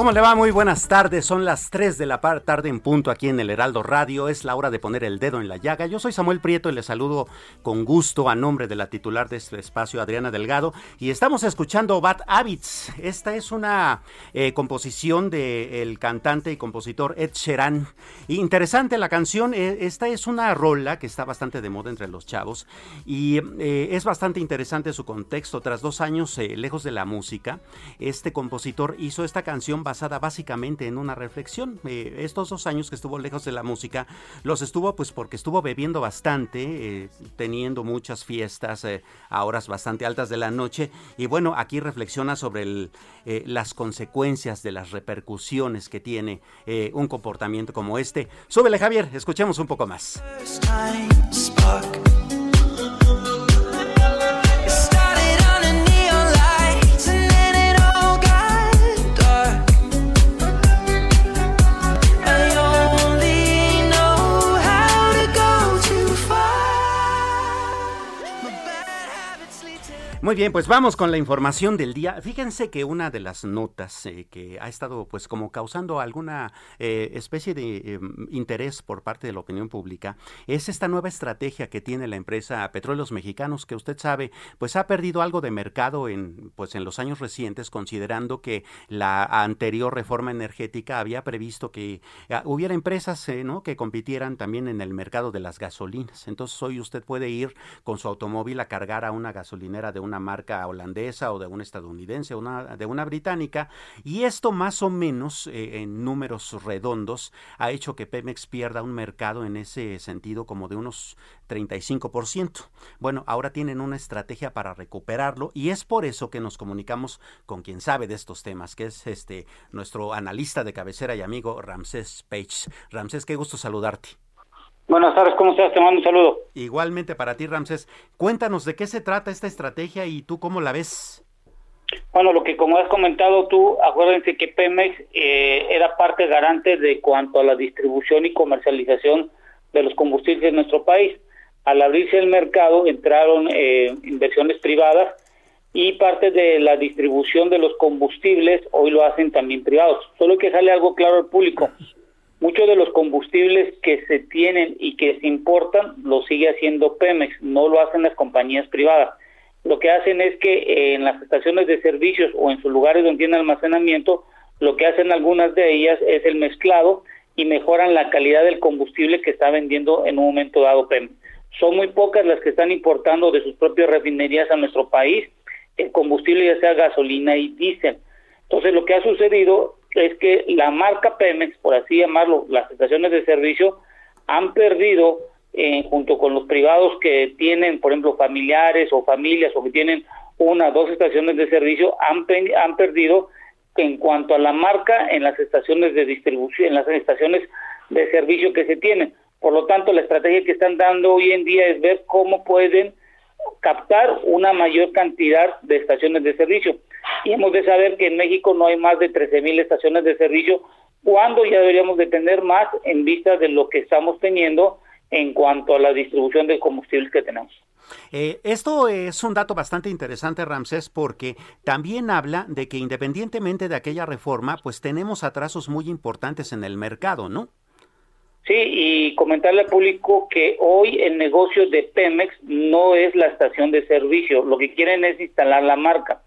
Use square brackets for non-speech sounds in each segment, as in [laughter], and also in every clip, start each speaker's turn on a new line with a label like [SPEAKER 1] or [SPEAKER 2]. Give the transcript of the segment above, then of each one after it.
[SPEAKER 1] ¿Cómo le va? Muy buenas tardes. Son las 3 de la tarde en punto aquí en el Heraldo Radio. Es la hora de poner el dedo en la llaga. Yo soy Samuel Prieto y le saludo con gusto a nombre de la titular de este espacio, Adriana Delgado. Y estamos escuchando Bad Habits. Esta es una eh, composición del cantante y compositor Ed Sheeran. Interesante la canción. eh, esta es una rola que está bastante de moda entre los chavos. Y eh, es bastante interesante su contexto. Tras dos años eh, lejos de la música, este compositor hizo esta canción basada básicamente en una reflexión. Eh, estos dos años que estuvo lejos de la música, los estuvo pues porque estuvo bebiendo bastante, eh, teniendo muchas fiestas eh, a horas bastante altas de la noche. Y bueno, aquí reflexiona sobre las consecuencias de las repercusiones que tiene un comportamiento como este. Súbele Javier, escuchemos un poco más. Muy bien, pues vamos con la información del día. Fíjense que una de las notas eh, que ha estado pues como causando alguna eh, especie de eh, interés por parte de la opinión pública es esta nueva estrategia que tiene la empresa Petróleos Mexicanos que usted sabe pues ha perdido algo de mercado en pues en los años recientes considerando que la anterior reforma energética había previsto que ah, hubiera empresas eh, ¿no? que compitieran también en el mercado de las gasolinas. Entonces hoy usted puede ir con su automóvil a cargar a una gasolinera de una marca holandesa o de una estadounidense una, de una británica y esto más o menos eh, en números redondos ha hecho que Pemex pierda un mercado en ese sentido como de unos 35%. Bueno, ahora tienen una estrategia para recuperarlo y es por eso que nos comunicamos con quien sabe de estos temas, que es este nuestro analista de cabecera y amigo Ramsés Page. Ramsés, qué gusto saludarte.
[SPEAKER 2] Buenas tardes, ¿cómo estás? Te mando un saludo.
[SPEAKER 1] Igualmente para ti, Ramsés. Cuéntanos de qué se trata esta estrategia y tú cómo la ves.
[SPEAKER 2] Bueno, lo que como has comentado tú, acuérdense que Pemex eh, era parte garante de cuanto a la distribución y comercialización de los combustibles en nuestro país. Al abrirse el mercado entraron eh, inversiones privadas y parte de la distribución de los combustibles hoy lo hacen también privados. Solo que sale algo claro al público. Muchos de los combustibles que se tienen y que se importan lo sigue haciendo Pemex, no lo hacen las compañías privadas. Lo que hacen es que eh, en las estaciones de servicios o en sus lugares donde tienen almacenamiento, lo que hacen algunas de ellas es el mezclado y mejoran la calidad del combustible que está vendiendo en un momento dado Pemex. son muy pocas las que están importando de sus propias refinerías a nuestro país el combustible, ya sea gasolina y diésel. Entonces, lo que ha sucedido es que la marca Pemex, por así llamarlo, las estaciones de servicio, han perdido, eh, junto con los privados que tienen, por ejemplo, familiares o familias o que tienen una o dos estaciones de servicio, han, han perdido en cuanto a la marca en las estaciones de distribución, en las estaciones de servicio que se tienen. Por lo tanto, la estrategia que están dando hoy en día es ver cómo pueden captar una mayor cantidad de estaciones de servicio. Y hemos de saber que en México no hay más de 13 mil estaciones de servicio, cuando ya deberíamos de tener más en vista de lo que estamos teniendo en cuanto a la distribución de combustibles que tenemos.
[SPEAKER 1] Eh, esto es un dato bastante interesante, Ramsés, porque también habla de que independientemente de aquella reforma, pues tenemos atrasos muy importantes en el mercado, ¿no?
[SPEAKER 2] Sí, y comentarle al público que hoy el negocio de Pemex no es la estación de servicio, lo que quieren es instalar la marca.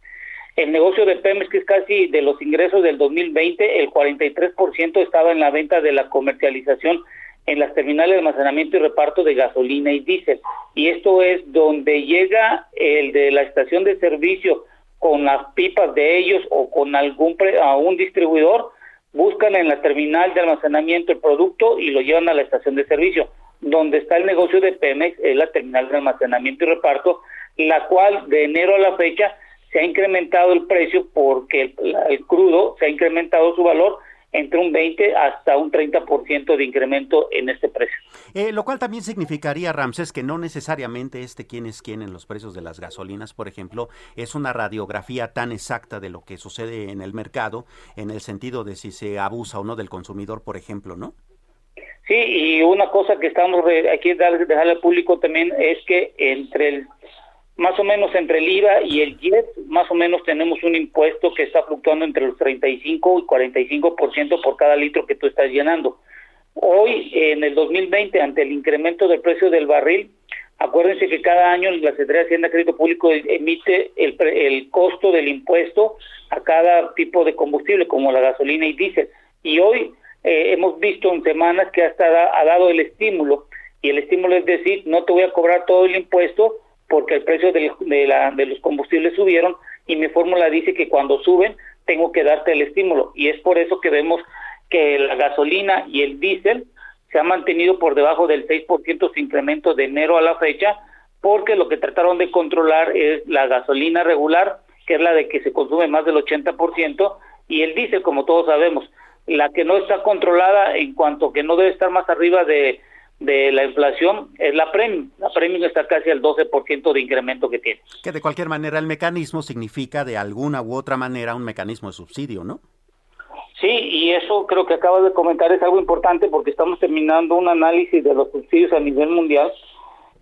[SPEAKER 2] El negocio de Pemex, que es casi de los ingresos del 2020, el 43% estaba en la venta de la comercialización en las terminales de almacenamiento y reparto de gasolina y diésel. Y esto es donde llega el de la estación de servicio con las pipas de ellos o con algún a un distribuidor, buscan en la terminal de almacenamiento el producto y lo llevan a la estación de servicio. Donde está el negocio de Pemex es la terminal de almacenamiento y reparto, la cual de enero a la fecha se ha incrementado el precio porque el, crudo se ha incrementado su valor entre un 20 hasta un 30% de incremento en este precio.
[SPEAKER 1] Eh, lo cual también significaría, Ramses, que no necesariamente este quién es quién en los precios de las gasolinas, por ejemplo, es una radiografía tan exacta de lo que sucede en el mercado, en el sentido de si se abusa o no del consumidor, por ejemplo, ¿no?
[SPEAKER 2] Sí, y una cosa que estamos aquí dejarle al público también es que entre el más o menos entre el IVA y el IEP, más o menos tenemos un impuesto que está fluctuando entre los 35 y 45% por cada litro que tú estás llenando. Hoy, en el 2020, ante el incremento del precio del barril, acuérdense que cada año la Secretaría de Hacienda Crédito Público emite el, el costo del impuesto a cada tipo de combustible, como la gasolina y diésel. Y hoy eh, hemos visto en semanas que hasta ha dado el estímulo, y el estímulo es decir, no te voy a cobrar todo el impuesto, porque el precio de, la, de los combustibles subieron y mi fórmula dice que cuando suben tengo que darte el estímulo. Y es por eso que vemos que la gasolina y el diésel se han mantenido por debajo del 6% su incremento de enero a la fecha porque lo que trataron de controlar es la gasolina regular que es la de que se consume más del 80% y el diésel como todos sabemos. La que no está controlada en cuanto que no debe estar más arriba de de la inflación es la premium. La premium está casi al 12% de incremento que tiene.
[SPEAKER 1] Que de cualquier manera el mecanismo significa de alguna u otra manera un mecanismo de subsidio, ¿no?
[SPEAKER 2] Sí, y eso creo que acabas de comentar es algo importante porque estamos terminando un análisis de los subsidios a nivel mundial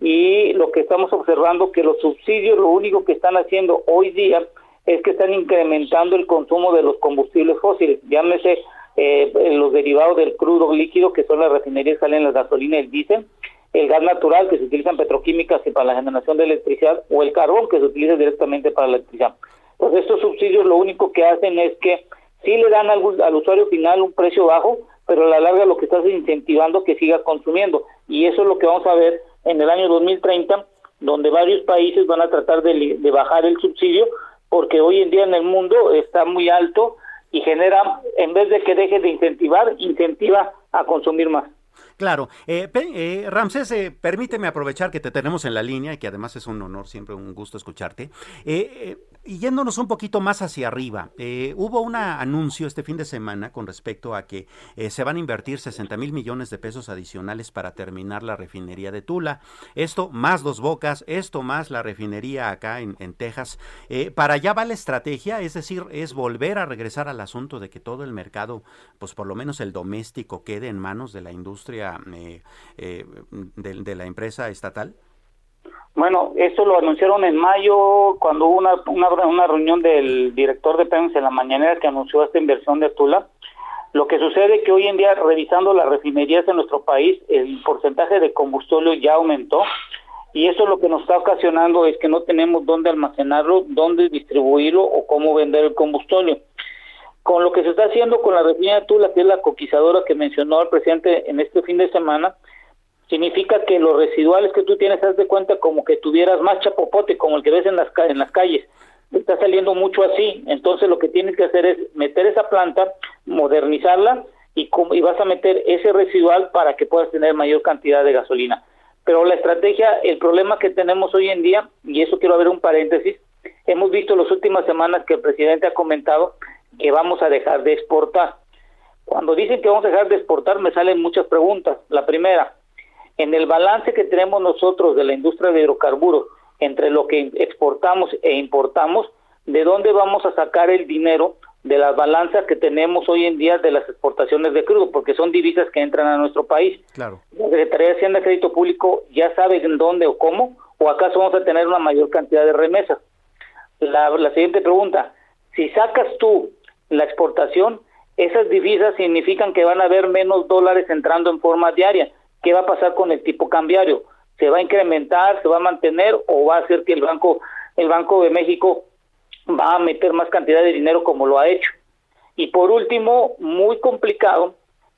[SPEAKER 2] y lo que estamos observando que los subsidios lo único que están haciendo hoy día es que están incrementando el consumo de los combustibles fósiles, llámese eh, los derivados del crudo líquido, que son las refinerías salen las gasolinas y el diésel, el gas natural, que se utiliza en petroquímicas y para la generación de electricidad, o el carbón, que se utiliza directamente para la electricidad. Pues estos subsidios lo único que hacen es que sí le dan al, al usuario final un precio bajo, pero a la larga lo que estás incentivando que siga consumiendo. Y eso es lo que vamos a ver en el año 2030, donde varios países van a tratar de, de bajar el subsidio, porque hoy en día en el mundo está muy alto y genera, en vez de que deje de incentivar, incentiva a consumir más.
[SPEAKER 1] Claro. Eh, eh, Ramsés, eh, permíteme aprovechar que te tenemos en la línea y que además es un honor, siempre un gusto escucharte. Eh, y yéndonos un poquito más hacia arriba, hubo un anuncio este fin de semana con respecto a que se van a invertir 60 mil millones de pesos adicionales para terminar la refinería de Tula. Esto más Dos Bocas, esto más la refinería acá en, en Texas. para allá va la estrategia, es decir, es volver a regresar al asunto de que todo el mercado, pues por lo menos el doméstico, quede en manos de la industria eh, eh, de, la empresa estatal?
[SPEAKER 2] Bueno, eso lo anunciaron en mayo cuando hubo una, una, reunión del director de Pemex en la mañanera que anunció esta inversión de Tula. Lo que sucede es que hoy en día, revisando las refinerías en nuestro país, el porcentaje de combustible ya aumentó y eso lo que nos está ocasionando es que no tenemos dónde almacenarlo, dónde distribuirlo o cómo vender el combustible con lo que se está haciendo con la refinería de Tula, que es la coquizadora que mencionó el presidente en este fin de semana, significa que los residuales que tú tienes, haz de cuenta como que tuvieras más chapopote, como el que ves en las, en las calles. Está saliendo mucho así. Entonces lo que tienes que hacer es meter esa planta, modernizarla y, y vas a meter ese residual para que puedas tener mayor cantidad de gasolina. Pero la estrategia, el problema que tenemos hoy en día, y eso quiero ver un paréntesis, hemos visto las últimas semanas que el presidente ha comentado que vamos a dejar de exportar. Cuando dicen que vamos a dejar de exportar, me salen muchas preguntas. La primera, en el balance que tenemos nosotros de la industria de hidrocarburos entre lo que exportamos e importamos, ¿de dónde vamos a sacar el dinero de las balanzas que tenemos hoy en día de las exportaciones de crudo? Porque son divisas que entran a nuestro país.
[SPEAKER 1] Claro.
[SPEAKER 2] La Secretaría de Hacienda y Crédito Público ya sabe en dónde o cómo, o acaso vamos a tener una mayor cantidad de remesas. La, la siguiente pregunta, si sacas tú la exportación, esas divisas significan que van a haber menos dólares entrando en forma diaria. ¿Qué va a pasar con el tipo cambiario? ¿Se va a incrementar, se va a mantener o va a hacer que el Banco el Banco de México va a meter más cantidad de dinero como lo ha hecho? Y por último, muy complicado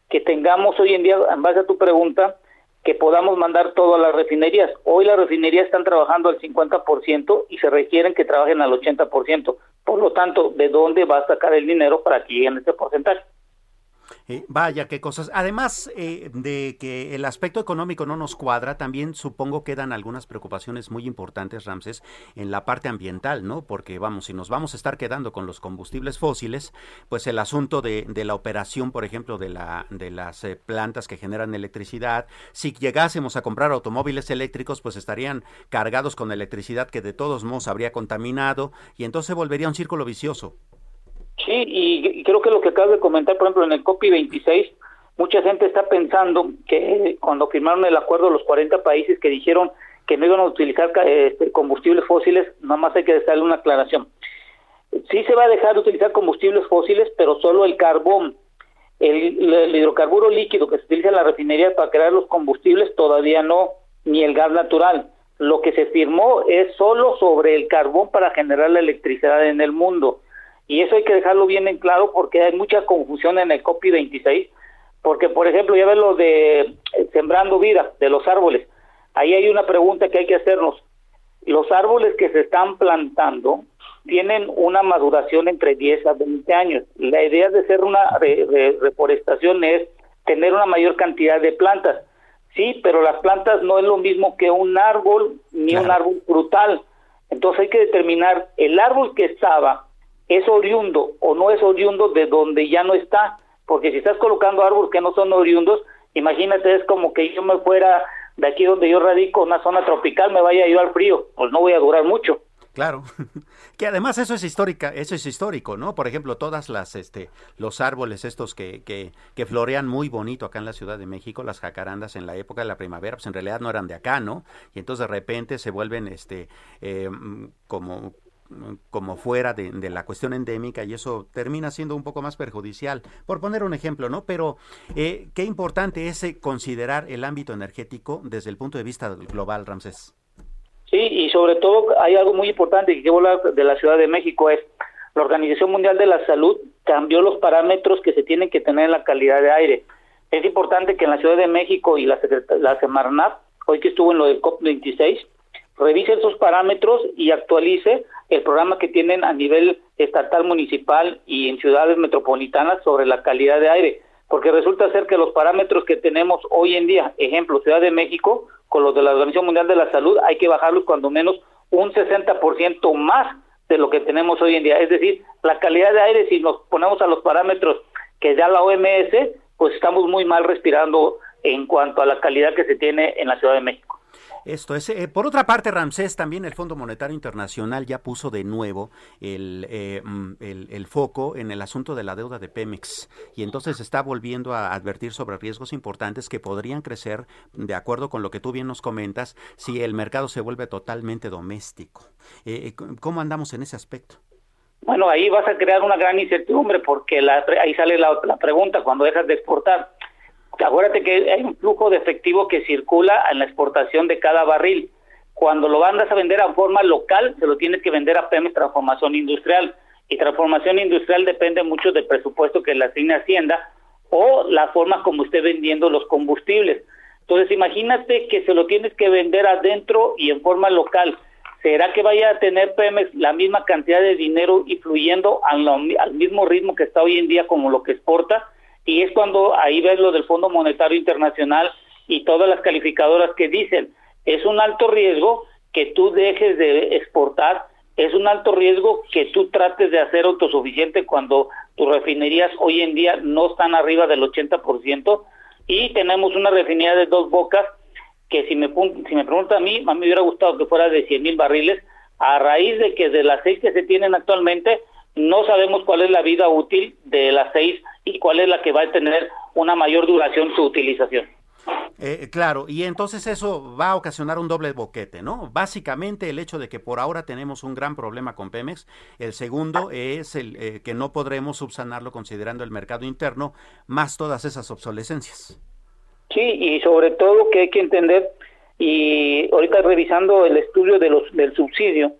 [SPEAKER 2] que tengamos hoy en día, en base a tu pregunta, que podamos mandar todo a las refinerías. Hoy las refinerías están trabajando al 50% y se requieren que trabajen al 80%. Por lo tanto, ¿de dónde va a sacar el dinero para que lleguen a ese porcentaje?
[SPEAKER 1] Eh, vaya, qué cosas. Además eh, de que el aspecto económico no nos cuadra, también supongo quedan algunas preocupaciones muy importantes, Ramses, en la parte ambiental, ¿no? Porque vamos, si nos vamos a estar quedando con los combustibles fósiles, pues el asunto de, de la operación, por ejemplo, de, la, de las eh, plantas que generan electricidad, si llegásemos a comprar automóviles eléctricos, pues estarían cargados con electricidad que de todos modos habría contaminado y entonces volvería un círculo vicioso.
[SPEAKER 2] Sí, y, creo que lo que acabas de comentar, por ejemplo, en el COPI 26, mucha gente está pensando que cuando firmaron el acuerdo los 40 países que dijeron que no iban a utilizar este, combustibles fósiles, nada más hay que darle una aclaración. Sí se va a dejar de utilizar combustibles fósiles, pero solo el carbón. El, el, hidrocarburo líquido que se utiliza en la refinería para crear los combustibles todavía no, ni el gas natural. Lo que se firmó es solo sobre el carbón para generar la electricidad en el mundo. Y eso hay que dejarlo bien en claro porque hay mucha confusión en el COPI 26, porque por ejemplo, ya ves lo de eh, sembrando vida de los árboles. Ahí hay una pregunta que hay que hacernos. Los árboles que se están plantando tienen una maduración entre 10 a 20 años. La idea de hacer una reforestación es tener una mayor cantidad de plantas. Sí, pero las plantas no es lo mismo que un árbol ni un árbol frutal. Entonces hay que determinar el árbol que estaba es oriundo o no es oriundo de donde ya no está, porque si estás colocando árboles que no son oriundos, imagínate, es como que yo me fuera de aquí donde yo radico, una zona tropical, me vaya yo al frío, pues no voy a durar mucho.
[SPEAKER 1] Claro, [laughs] que además eso es histórica, eso es histórico, ¿no? Por ejemplo, todas las, este, los árboles estos que, que, que, florean muy bonito acá en la Ciudad de México, las jacarandas en la época de la primavera, pues en realidad no eran de acá, ¿no? Y entonces de repente se vuelven, este, eh, como como fuera de, la cuestión endémica y eso termina siendo un poco más perjudicial, por poner un ejemplo, ¿no? Pero eh, qué importante es eh, considerar el ámbito energético desde el punto de vista global, Ramsés.
[SPEAKER 2] Sí, y sobre todo hay algo muy importante que quiero hablar de la Ciudad de México es la Organización Mundial de la Salud cambió los parámetros que se tienen que tener en la calidad de aire. Es importante que en la Ciudad de México y la, la Semarnat, hoy que estuvo en lo del COP26, revise esos parámetros y actualice el programa que tienen a nivel estatal, municipal y en ciudades metropolitanas sobre la calidad de aire, porque resulta ser que los parámetros que tenemos hoy en día, ejemplo, Ciudad de México, con los de la Organización Mundial de la Salud, hay que bajarlos cuando menos un 60% más de lo que tenemos hoy en día. Es decir, la calidad de aire, si nos ponemos a los parámetros que da la OMS, pues estamos muy mal respirando en cuanto a la calidad que se tiene en la Ciudad de México.
[SPEAKER 1] Esto es. Eh, por otra parte, Ramsés, también el Fondo Monetario Internacional ya puso de nuevo eh, mm, el, el, foco en el asunto de la deuda de Pemex y entonces está volviendo a advertir sobre riesgos importantes que podrían crecer, de acuerdo con lo que tú bien nos comentas, si el mercado se vuelve totalmente doméstico. Eh, ¿Cómo andamos en ese aspecto?
[SPEAKER 2] Bueno, ahí vas a crear una gran incertidumbre porque la, ahí sale la pregunta cuando dejas de exportar acuérdate que hay un flujo de efectivo que circula en la exportación de cada barril. Cuando lo mandas a vender a forma local, se lo tienes que vender a Pemex Transformación Industrial. Y transformación industrial depende mucho del presupuesto que le asigne Hacienda o la forma como esté vendiendo los combustibles. Entonces imagínate que se lo tienes que vender adentro y en forma local. ¿Será que vaya a tener Pemex la misma cantidad de dinero y fluyendo al mismo ritmo que está hoy en día como lo que exporta? Y es cuando ahí ves lo del Fondo Monetario Internacional y todas las calificadoras que dicen, es un alto riesgo que tú dejes de exportar, es un alto riesgo que tú trates de hacer autosuficiente cuando tus refinerías hoy en día no están arriba del 80% y tenemos una refinería de dos bocas que si me, si me pregunta a mí, a mí me hubiera gustado que fuera de 100 mil barriles, a raíz de que de las seis que se tienen actualmente, no sabemos cuál es la vida útil de las seis y cuál es la que va a tener una mayor duración su utilización.
[SPEAKER 1] Eh, claro, y entonces eso va a ocasionar un doble boquete, ¿no? Básicamente el hecho de que por ahora tenemos un gran problema con Pemex, el segundo es el eh, que no podremos subsanarlo considerando el mercado interno, más todas esas obsolescencias.
[SPEAKER 2] Sí, y sobre todo que hay que entender, y ahorita revisando el estudio de los, del subsidio,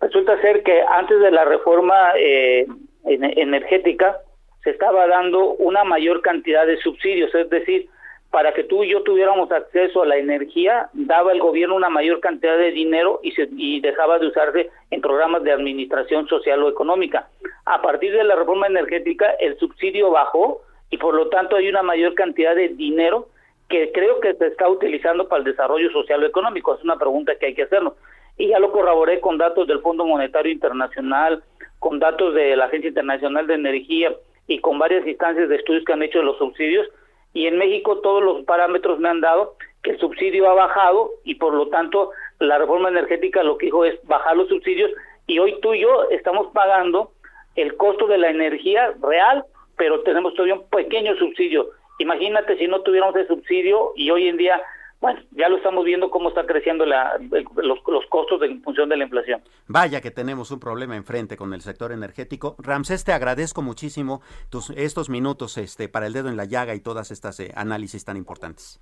[SPEAKER 2] resulta ser que antes de la reforma eh, energética se estaba dando una mayor cantidad de subsidios, es decir, para que tú y yo tuviéramos acceso a la energía, daba el gobierno una mayor cantidad de dinero y, se, y dejaba de usarse en programas de administración social o económica. A partir de la reforma energética, el subsidio bajó y por lo tanto hay una mayor cantidad de dinero que creo que se está utilizando para el desarrollo social o económico. Es una pregunta que hay que hacernos. Y ya lo corroboré con datos del Fondo Monetario Internacional, con datos de la Agencia Internacional de Energía y con varias instancias de estudios que han hecho de los subsidios y en México todos los parámetros me han dado que el subsidio ha bajado y por lo tanto la reforma energética lo que dijo es bajar los subsidios y hoy tú y yo estamos pagando el costo de la energía real, pero tenemos todavía un pequeño subsidio. Imagínate si no tuviéramos ese subsidio y hoy en día bueno, ya lo estamos viendo cómo está creciendo la, los, los, costos en función de la inflación.
[SPEAKER 1] Vaya que tenemos un problema enfrente con el sector energético. Ramsés, te agradezco muchísimo tus, estos minutos este, para el dedo en la llaga y todas estas eh, análisis tan importantes.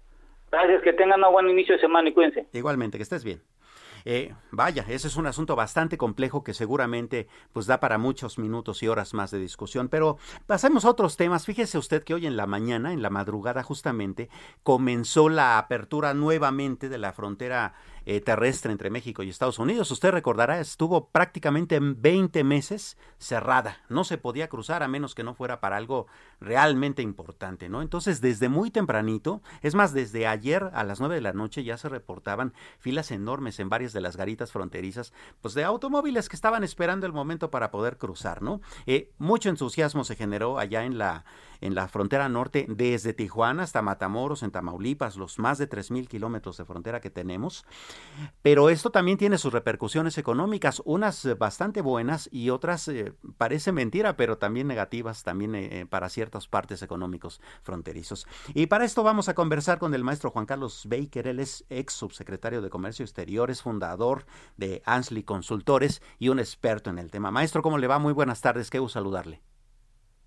[SPEAKER 2] Gracias, que tengan un buen inicio de semana y cuídense.
[SPEAKER 1] Igualmente, que estés bien. Eh, vaya, ese es un asunto bastante complejo que seguramente pues da para muchos minutos y horas más de discusión. Pero pasemos a otros temas. Fíjese usted que hoy en la mañana, en la madrugada justamente, comenzó la apertura nuevamente de la frontera eh, terrestre entre México y Estados Unidos. Usted recordará, estuvo prácticamente 20 meses cerrada. No se podía cruzar a menos que no fuera para algo realmente importante, ¿no? Entonces, desde muy tempranito, es más, desde ayer a las 9 de la noche ya se reportaban filas enormes en varias de las garitas fronterizas, pues de automóviles que estaban esperando el momento para poder cruzar, ¿no? Eh, mucho entusiasmo se generó allá en la en la frontera norte, desde Tijuana hasta Matamoros, en Tamaulipas, los más de 3.000 kilómetros de frontera que tenemos. Pero esto también tiene sus repercusiones económicas, unas bastante buenas y otras, eh, parece mentira, pero también negativas también eh, para ciertas partes económicos fronterizos. Y para esto vamos a conversar con el maestro Juan Carlos Baker, él es ex subsecretario de Comercio Exterior, es fundador de Ansley Consultores y un experto en el tema. Maestro, ¿cómo le va? Muy buenas tardes, qué gusto saludarle.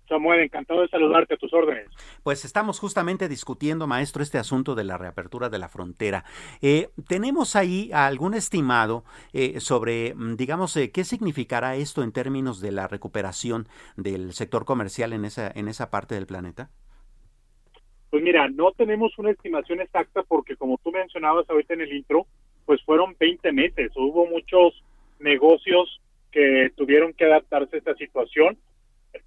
[SPEAKER 3] Samuel, encantado de saludarte a tus órdenes.
[SPEAKER 1] Pues estamos justamente discutiendo, maestro, este asunto de la reapertura de la frontera. Eh, ¿Tenemos ahí algún estimado eh, sobre, mm, digamos, eh, qué significará esto en términos de la recuperación del sector comercial en esa, en esa parte del planeta?
[SPEAKER 3] Pues mira, no tenemos una estimación exacta porque como tú mencionabas ahorita en el intro, pues fueron 20 meses. Hubo muchos negocios que tuvieron que adaptarse a esta situación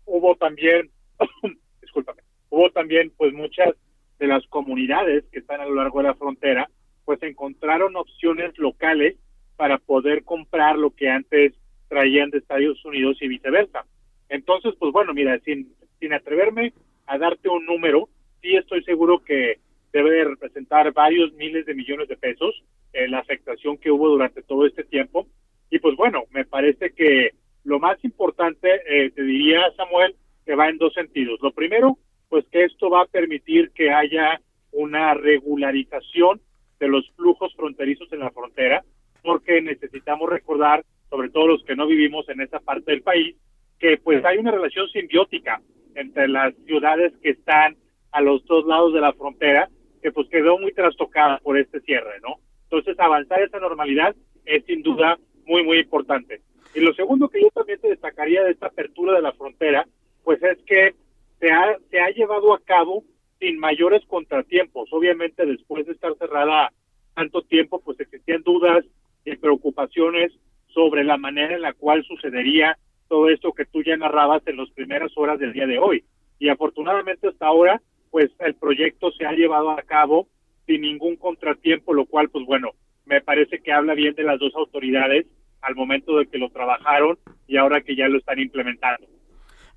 [SPEAKER 3] hubo también, [coughs] discúlpame, hubo también pues muchas de las comunidades que están a lo largo de la frontera, pues encontraron opciones locales para poder comprar lo que antes traían de Estados Unidos y viceversa. Entonces, pues bueno, mira, sin, sin atreverme a darte un número, sí estoy seguro que debe representar varios miles de millones de pesos eh, la afectación que hubo durante todo este tiempo. Y pues bueno, me parece que lo más importante, eh, te diría, Samuel, que va en dos sentidos. Lo primero, pues que esto va a permitir que haya una regularización de los flujos fronterizos en la frontera, porque necesitamos recordar, sobre todo los que no vivimos en esa parte del país, que pues hay una relación simbiótica entre las ciudades que están a los dos lados de la frontera, que pues quedó muy trastocada por este cierre, ¿no? Entonces, avanzar esa normalidad es sin duda muy, muy importante. Y lo segundo que yo también te destacaría de esta apertura de la frontera, pues es que se ha, se ha llevado a cabo sin mayores contratiempos. Obviamente después de estar cerrada tanto tiempo, pues existían dudas y preocupaciones sobre la manera en la cual sucedería todo esto que tú ya narrabas en las primeras horas del día de hoy. Y afortunadamente hasta ahora, pues el proyecto se ha llevado a cabo sin ningún contratiempo, lo cual, pues bueno, me parece que habla bien de las dos autoridades al momento de que lo trabajaron y ahora que ya lo están implementando.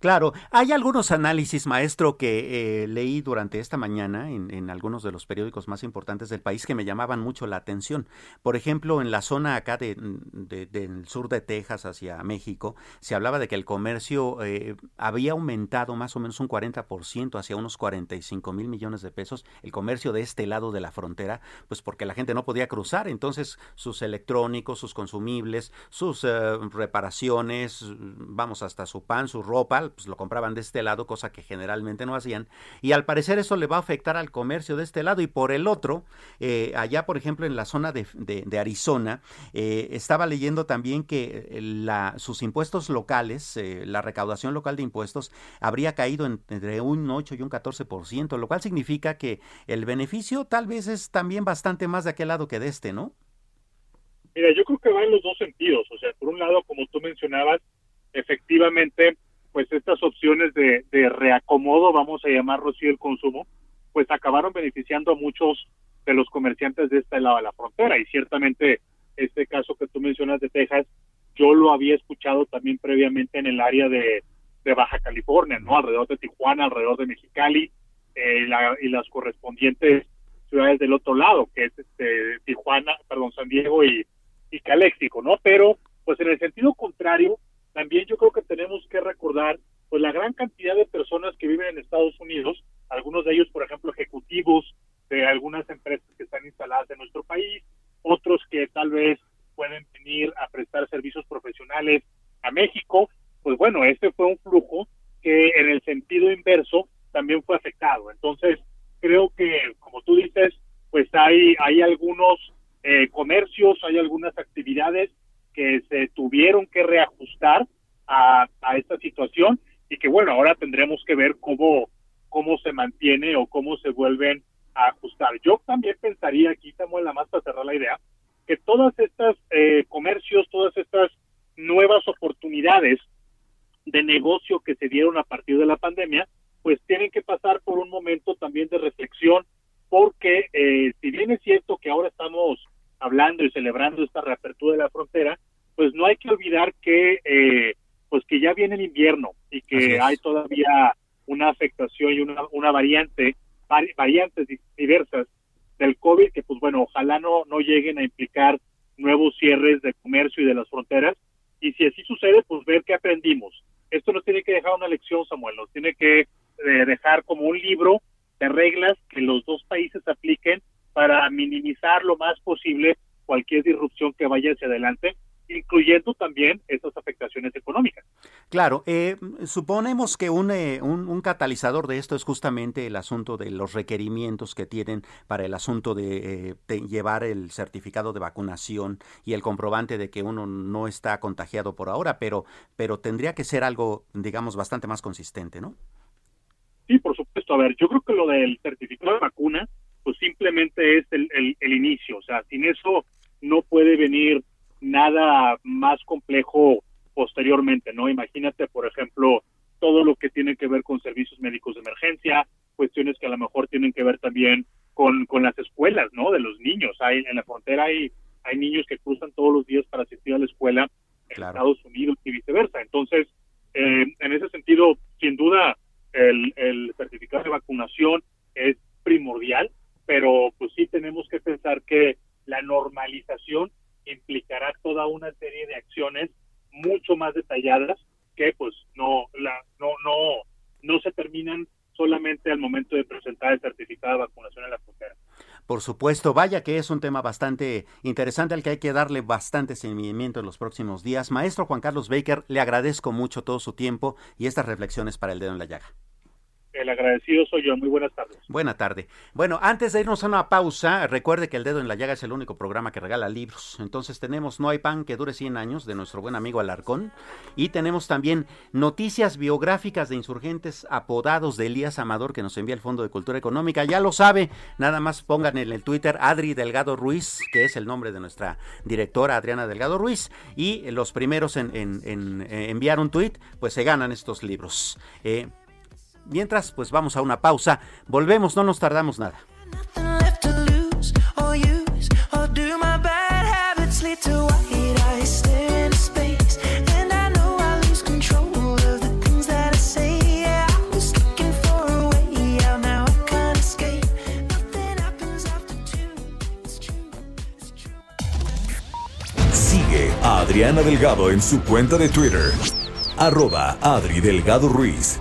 [SPEAKER 1] Claro, hay algunos análisis, maestro, que eh, leí durante esta mañana en, algunos de los periódicos más importantes del país que me llamaban mucho la atención. Por ejemplo, en la zona acá de, del sur de Texas hacia México, se hablaba de que el comercio eh, había aumentado más o menos un 40% hacia unos 45 mil millones de pesos, el comercio de este lado de la frontera, pues porque la gente no podía cruzar, entonces sus electrónicos, sus consumibles, sus eh, reparaciones, vamos, hasta su pan, su ropa, pues lo compraban de este lado, cosa que generalmente no hacían, y al parecer eso le va a afectar al comercio de este lado, y por el otro, eh, allá por ejemplo en la zona de, Arizona, eh, estaba leyendo también que eh, la, sus impuestos locales, la recaudación local de impuestos, habría caído entre un 8 y un 14%, lo cual significa que el beneficio tal vez es también bastante más de aquel lado que de este, ¿no?
[SPEAKER 3] Mira, yo creo que va en los dos sentidos. O sea, por un lado, como tú mencionabas, efectivamente pues estas opciones de, reacomodo, vamos a llamarlo así, el consumo, pues acabaron beneficiando a muchos de los comerciantes de este lado de la frontera. Y ciertamente este caso que tú mencionas de Texas, yo lo había escuchado también previamente en el área de, Baja California, ¿no? Alrededor de Tijuana, alrededor de Mexicali eh, y las correspondientes ciudades del otro lado, que es este, Tijuana, perdón, San Diego y, y Caléxico, ¿no? Pero, pues en el sentido contrario, también yo creo que tenemos que recordar pues la gran cantidad de personas que viven en Estados Unidos, algunos de ellos, por ejemplo, ejecutivos de algunas empresas que están instaladas en nuestro país, otros que tal vez pueden venir a prestar servicios profesionales a México, pues bueno, este fue un flujo que en el sentido inverso también fue afectado. Entonces, creo que, como tú dices, pues hay, hay algunos eh, comercios, hay algunas actividades que se tuvieron que reajustar a, esta situación y que bueno, ahora tendremos que ver cómo, cómo se mantiene o cómo se vuelven a ajustar. Yo también pensaría, aquí en la más para cerrar la idea, que todas estas eh, comercios, todas estas nuevas oportunidades de negocio que se dieron a partir de la pandemia, pues tienen que pasar por un momento también de reflexión, porque eh, si bien es cierto que ahora estamos hablando y celebrando esta reapertura de la frontera, pues no hay que olvidar que eh, pues que ya viene el invierno y que hay todavía una afectación y una, una variante, variantes diversas del COVID que pues bueno, ojalá no, no lleguen a implicar nuevos cierres de comercio y de las fronteras. Y si así sucede, pues ver qué aprendimos. Esto nos tiene que dejar una lección, Samuel, nos tiene que eh, dejar como un libro de reglas que los dos países apliquen para minimizar lo más posible cualquier disrupción que vaya hacia adelante incluyendo también esas afectaciones económicas.
[SPEAKER 1] Claro, eh, suponemos que eh, un, un, catalizador de esto es justamente el asunto de los requerimientos que tienen para el asunto de, eh, llevar el certificado de vacunación y el comprobante de que uno no está contagiado por ahora, pero, pero tendría que ser algo, digamos, bastante más consistente, ¿no?
[SPEAKER 3] Sí, por supuesto. A ver, yo creo que lo del certificado de vacuna, pues simplemente es el, el, el inicio. O sea, sin eso no puede venir nada más complejo posteriormente, ¿no? Imagínate, por ejemplo, todo lo que tiene que ver con servicios médicos de emergencia, cuestiones que a lo mejor tienen que ver también con, con las escuelas, ¿no? De los niños. Hay, en la frontera hay, hay niños que cruzan todos los días para asistir a la escuela en Estados Unidos y viceversa. Entonces, eh, en ese sentido, sin duda, el, el certificado de vacunación es primordial, pero pues sí tenemos que pensar que la normalización implicará toda una serie de acciones mucho más detalladas que pues no la no no no se terminan solamente al momento de presentar el certificado de vacunación en la frontera.
[SPEAKER 1] Por supuesto, vaya que es un tema bastante interesante al que hay que darle bastante seguimiento en los próximos días. Maestro Juan Carlos Baker, le agradezco mucho todo su tiempo y estas reflexiones para el dedo en la llaga.
[SPEAKER 3] El agradecido soy yo. Muy buenas tardes.
[SPEAKER 1] Buena tarde. Bueno, antes de irnos a una pausa, recuerde que El Dedo en la Llaga es el único programa que regala libros. Entonces tenemos No hay pan que dure 100 años de nuestro buen amigo Alarcón y tenemos también noticias biográficas de insurgentes apodados de Elías Amador que nos envía el Fondo de Cultura Económica. Ya lo sabe, nada más pongan en el Twitter Adri Delgado Ruiz, que es el nombre de nuestra directora Adriana Delgado Ruiz, y los primeros en, enviar un tweet, pues se ganan estos libros. Eh, Mientras, pues vamos a una pausa. Volvemos, no nos tardamos nada.
[SPEAKER 4] Sigue a Adriana Delgado en su cuenta de Twitter. Arroba Adri Delgado Ruiz.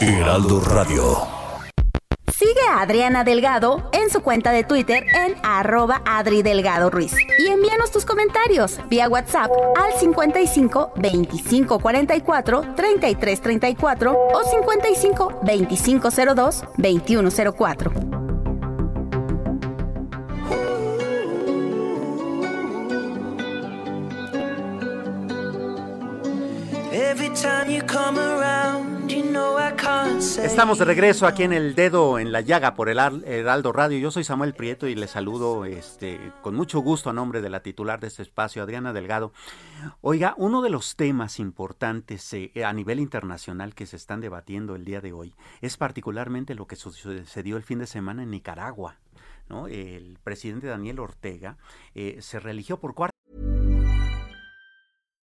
[SPEAKER 4] Heraldo Radio.
[SPEAKER 5] Sigue a Adriana Delgado en su cuenta de Twitter en arroba Adri Delgado Ruiz. Y envíanos tus comentarios vía WhatsApp al 55 25 44 33 34 o 55 25 02 21 04.
[SPEAKER 1] Estamos de regreso aquí en el dedo en la llaga por el Heraldo Radio. Yo soy Samuel Prieto y le saludo este, con mucho gusto a nombre de la titular de este espacio, Adriana Delgado. Oiga, uno de los temas importantes eh, a nivel internacional que se están debatiendo el día de hoy es particularmente lo que sucedió el fin de semana en Nicaragua. El presidente Daniel Ortega eh, se religió por cuarta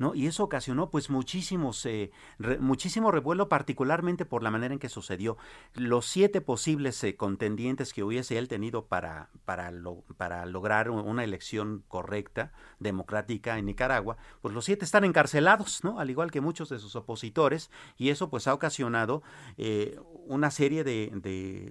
[SPEAKER 1] ¿no? Y eso ocasionó pues muchísimos, eh, muchísimo revuelo, particularmente por la manera en que sucedió. Los siete posibles eh, contendientes que hubiese él tenido para, para, para lograr una elección correcta, democrática en Nicaragua, pues los siete están encarcelados, ¿no? Al igual que muchos de sus opositores, y eso pues ha ocasionado eh, una serie de,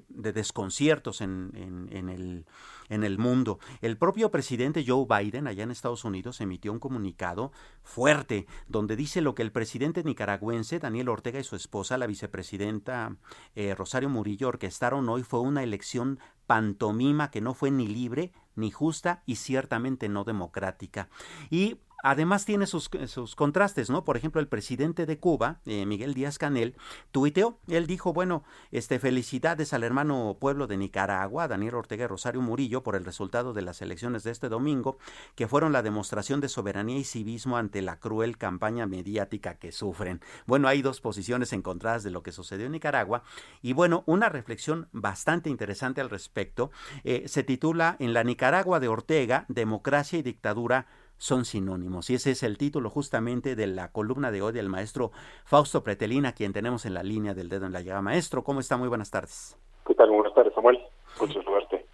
[SPEAKER 1] de, desconciertos en, en, en el en el mundo. El propio presidente Joe Biden, allá en Estados Unidos, emitió un comunicado fuerte donde dice lo que el presidente nicaragüense, Daniel Ortega, y su esposa, la vicepresidenta eh, Rosario Murillo, orquestaron hoy fue una elección pantomima que no fue ni libre, ni justa y ciertamente no democrática. Y además tiene sus, sus, contrastes, ¿no? Por ejemplo, el presidente de Cuba, eh, Miguel Díaz Canel, tuiteó, él dijo, bueno, este, felicidades al hermano pueblo de Nicaragua, Daniel Ortega y Rosario Murillo, por el resultado de las elecciones de este domingo, que fueron la demostración de soberanía y civismo ante la cruel campaña mediática que sufren. Bueno, hay dos posiciones encontradas de lo que sucedió en Nicaragua, y bueno, una reflexión bastante interesante al respecto, eh, se titula En la Nicaragua de Ortega, democracia y dictadura son sinónimos. Y ese es el título justamente de la columna de hoy del maestro Fausto Pretelina, quien tenemos en la línea del dedo en la llaga. Maestro, ¿cómo está? Muy buenas tardes.
[SPEAKER 6] ¿Qué tal? Buenas tardes, Samuel. Mucho suerte.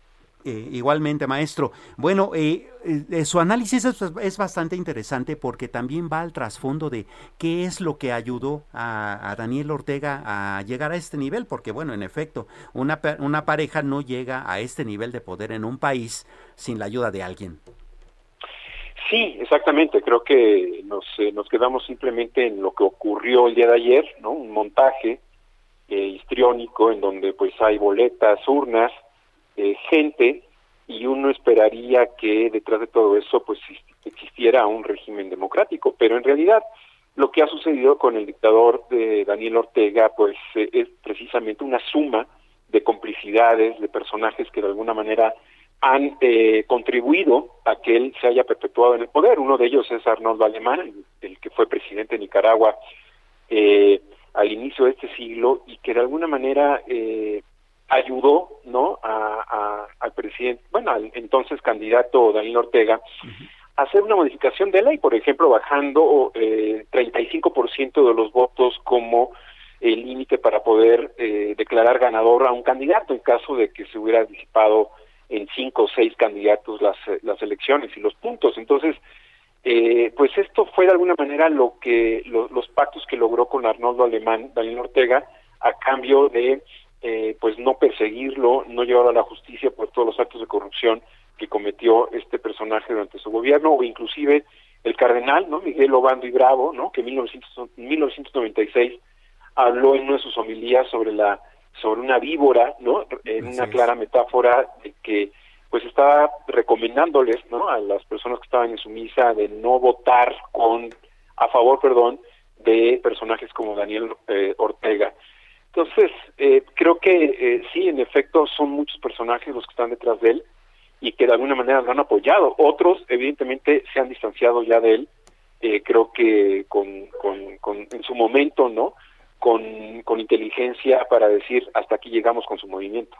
[SPEAKER 1] Eh, igualmente, maestro. Bueno, eh, eh, su análisis es, bastante interesante porque también va al trasfondo de qué es lo que ayudó a, a, Daniel Ortega a llegar a este nivel, porque bueno, en efecto, una, una pareja no llega a este nivel de poder en un país sin la ayuda de alguien.
[SPEAKER 6] Sí, exactamente. Creo que nos, eh, nos quedamos simplemente en lo que ocurrió el día de ayer, ¿no? Un montaje eh, histriónico en donde pues hay boletas, urnas, eh, gente y uno esperaría que detrás de todo eso pues existiera un régimen democrático, pero en realidad lo que ha sucedido con el dictador de Daniel Ortega pues eh, es precisamente una suma de complicidades, de personajes que de alguna manera han eh, contribuido a que él se haya perpetuado en el poder. Uno de ellos es Arnoldo Alemán, el que fue presidente de Nicaragua eh, al inicio de este siglo y que de alguna manera eh, ayudó no a, al presidente, bueno, al entonces candidato Daniel Ortega, a hacer una modificación de ley, por ejemplo, bajando eh, 35% de los votos como el límite para poder eh, declarar ganador a un candidato en caso de que se hubiera disipado en cinco o seis candidatos las, las elecciones y los puntos. Entonces, eh, pues esto fue de alguna manera lo que los pactos que logró con Arnoldo Alemán, Daniel Ortega, a cambio de eh, pues no perseguirlo, no llevarlo a la justicia por todos los actos de corrupción que cometió este personaje durante su gobierno, o inclusive el cardenal, ¿no? Miguel Obando y Bravo, ¿no? Que en 1996 habló en una de sus homilías sobre la sobre una víbora, ¿no? En una clara metáfora de que pues estaba recomendándoles, ¿no? A las personas que estaban en su misa de no votar con a favor, perdón, de personajes como Daniel eh, Ortega. Entonces, eh, creo que eh, sí, en efecto, son muchos personajes los que están detrás de él y que de alguna manera lo han apoyado. Otros, evidentemente, se han distanciado ya de él. creo que con, con, con, en su momento, ¿no? Con, con inteligencia para decir hasta aquí llegamos con su movimiento.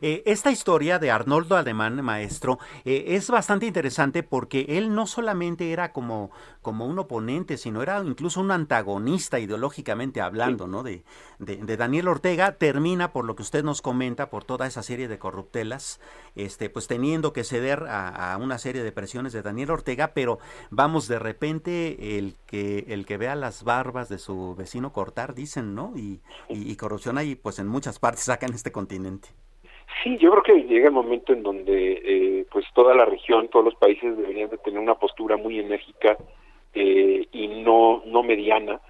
[SPEAKER 1] Eh, esta historia de Arnoldo Alemán, maestro, eh, es bastante interesante porque él no solamente era como, como un oponente, sino era incluso un antagonista ideológicamente hablando, ¿no? De, de, Daniel Ortega, termina, por lo que usted nos comenta, por toda esa serie de corruptelas, este, pues teniendo que ceder a, una serie de presiones de Daniel Ortega, pero vamos, de repente el que, el que vea las barbas de su vecino cortar, dicen, ¿no? Y, y, y corrupción hay pues en muchas partes acá en este continente.
[SPEAKER 6] Sí, yo creo que llega el momento en donde eh, pues toda la región, todos los países deberían de tener una postura muy enérgica eh, y no no mediana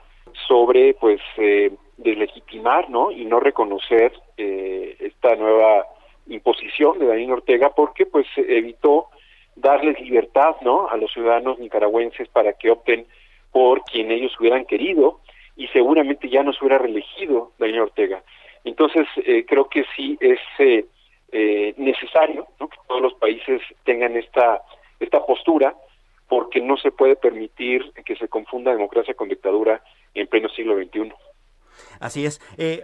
[SPEAKER 6] sobre pues eh, deslegitimar, ¿no? Y no reconocer eh, esta nueva imposición de Daniel Ortega porque pues evitó darles libertad, ¿no? A los ciudadanos nicaragüenses para que opten por quien ellos hubieran querido y seguramente ya no se hubiera reelegido Daniel Ortega. Entonces, eh, creo que sí es eh, eh, necesario que todos los países tengan esta, esta postura, porque no se puede permitir que se confunda democracia con dictadura en pleno siglo XXI.
[SPEAKER 1] Así es.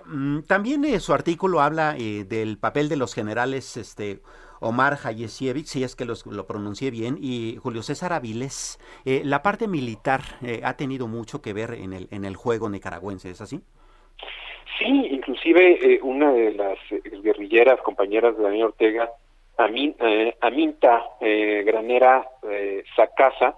[SPEAKER 1] Mm, también su artículo habla del papel de los generales este, Omar Hayesievich, si es que lo pronuncié bien, y Julio César Avilés. la parte militar ha tenido mucho que ver en el, en el juego nicaragüense, ¿es así?
[SPEAKER 6] Sí, inclusive eh, una de las eh, guerrilleras compañeras de Daniel Ortega, eh, Aminta Granera Sacasa,